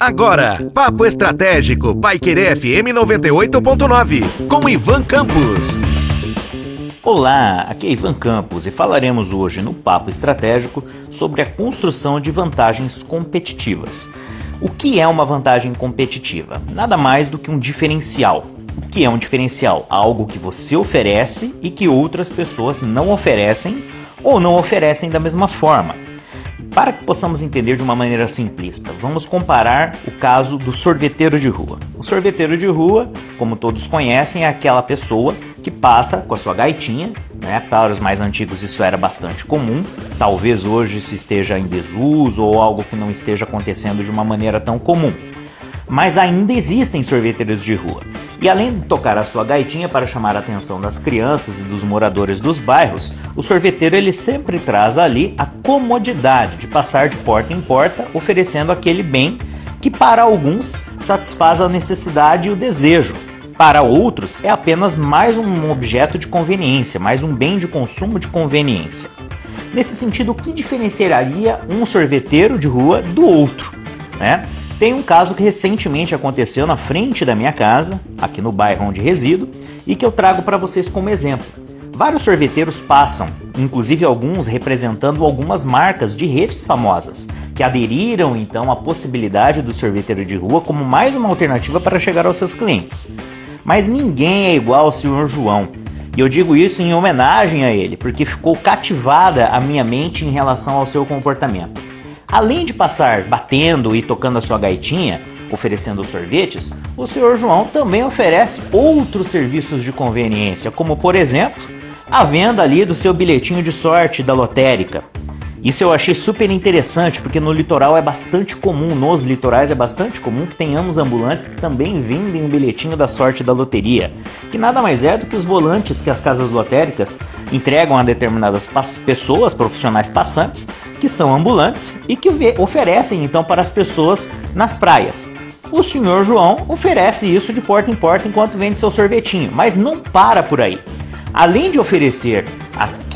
Agora, Papo Estratégico, Paiquerê FM 98.9, com Ivan Campos. Olá, aqui é Ivan Campos e falaremos hoje no Papo Estratégico sobre a construção de vantagens competitivas. O que é uma vantagem competitiva? Nada mais do que um diferencial. O que é um diferencial? Algo que você oferece e que outras pessoas não oferecem ou não oferecem da mesma forma. Para que possamos entender de uma maneira simplista, vamos comparar o caso do sorveteiro de rua. O sorveteiro de rua, como todos conhecem, é aquela pessoa que passa com a sua gaitinha, né? Para os mais antigos isso era bastante comum, talvez hoje isso esteja em desuso ou algo que não esteja acontecendo de uma maneira tão comum mas ainda existem sorveteiros de rua. E além de tocar a sua gaitinha para chamar a atenção das crianças e dos moradores dos bairros, o sorveteiro ele sempre traz ali a comodidade de passar de porta em porta oferecendo aquele bem que para alguns satisfaz a necessidade e o desejo. Para outros é apenas mais um objeto de conveniência, mais um bem de consumo de conveniência. Nesse sentido, o que diferenciaria um sorveteiro de rua do outro? Né? Tem um caso que recentemente aconteceu na frente da minha casa, aqui no bairro onde resido, e que eu trago para vocês como exemplo. Vários sorveteiros passam, inclusive alguns representando algumas marcas de redes famosas, que aderiram então à possibilidade do sorveteiro de rua como mais uma alternativa para chegar aos seus clientes. Mas ninguém é igual ao Sr. João, e eu digo isso em homenagem a ele, porque ficou cativada a minha mente em relação ao seu comportamento. Além de passar batendo e tocando a sua gaitinha, oferecendo sorvetes, o Sr. João também oferece outros serviços de conveniência, como por exemplo, a venda ali do seu bilhetinho de sorte da lotérica. Isso eu achei super interessante, porque no litoral é bastante comum, nos litorais é bastante comum que tenhamos ambulantes que também vendem o bilhetinho da sorte da loteria, que nada mais é do que os volantes que as casas lotéricas entregam a determinadas pessoas, profissionais passantes, que são ambulantes e que oferecem então para as pessoas nas praias. O senhor João oferece isso de porta em porta enquanto vende seu sorvetinho, mas não para por aí. Além de oferecer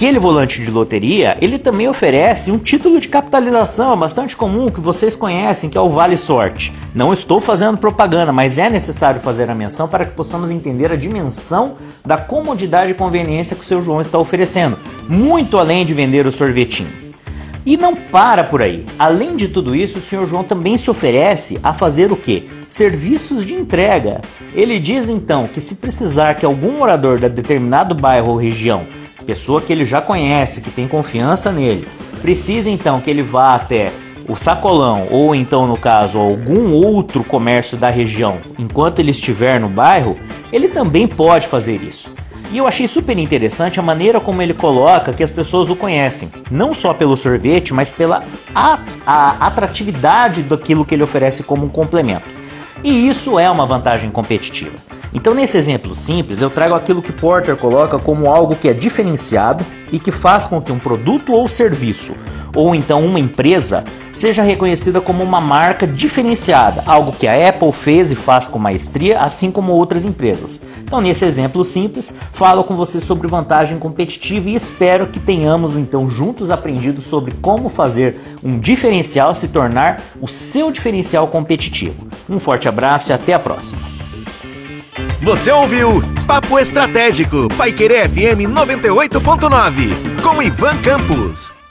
aquele volante de loteria, ele também oferece um título de capitalização bastante comum que vocês conhecem, que é o Vale Sorte. Não estou fazendo propaganda, mas é necessário fazer a menção para que possamos entender a dimensão da comodidade e conveniência que o seu João está oferecendo, muito além de vender o sorvetinho. E não para por aí. Além de tudo isso, o Sr. João também se oferece a fazer o quê? Serviços de entrega. Ele diz então que se precisar que algum morador da determinado bairro ou região, pessoa que ele já conhece, que tem confiança nele, precisa então que ele vá até o sacolão ou então no caso algum outro comércio da região enquanto ele estiver no bairro, ele também pode fazer isso. E eu achei super interessante a maneira como ele coloca que as pessoas o conhecem, não só pelo sorvete, mas pela a, a atratividade daquilo que ele oferece como um complemento. E isso é uma vantagem competitiva. Então, nesse exemplo simples, eu trago aquilo que Porter coloca como algo que é diferenciado e que faz com que um produto ou serviço ou então uma empresa seja reconhecida como uma marca diferenciada, algo que a Apple fez e faz com maestria, assim como outras empresas. Então, nesse exemplo simples, falo com você sobre vantagem competitiva e espero que tenhamos então juntos aprendido sobre como fazer um diferencial se tornar o seu diferencial competitivo. Um forte abraço e até a próxima. Você ouviu Papo Estratégico, Paiquerê FM 98.9, com Ivan Campos.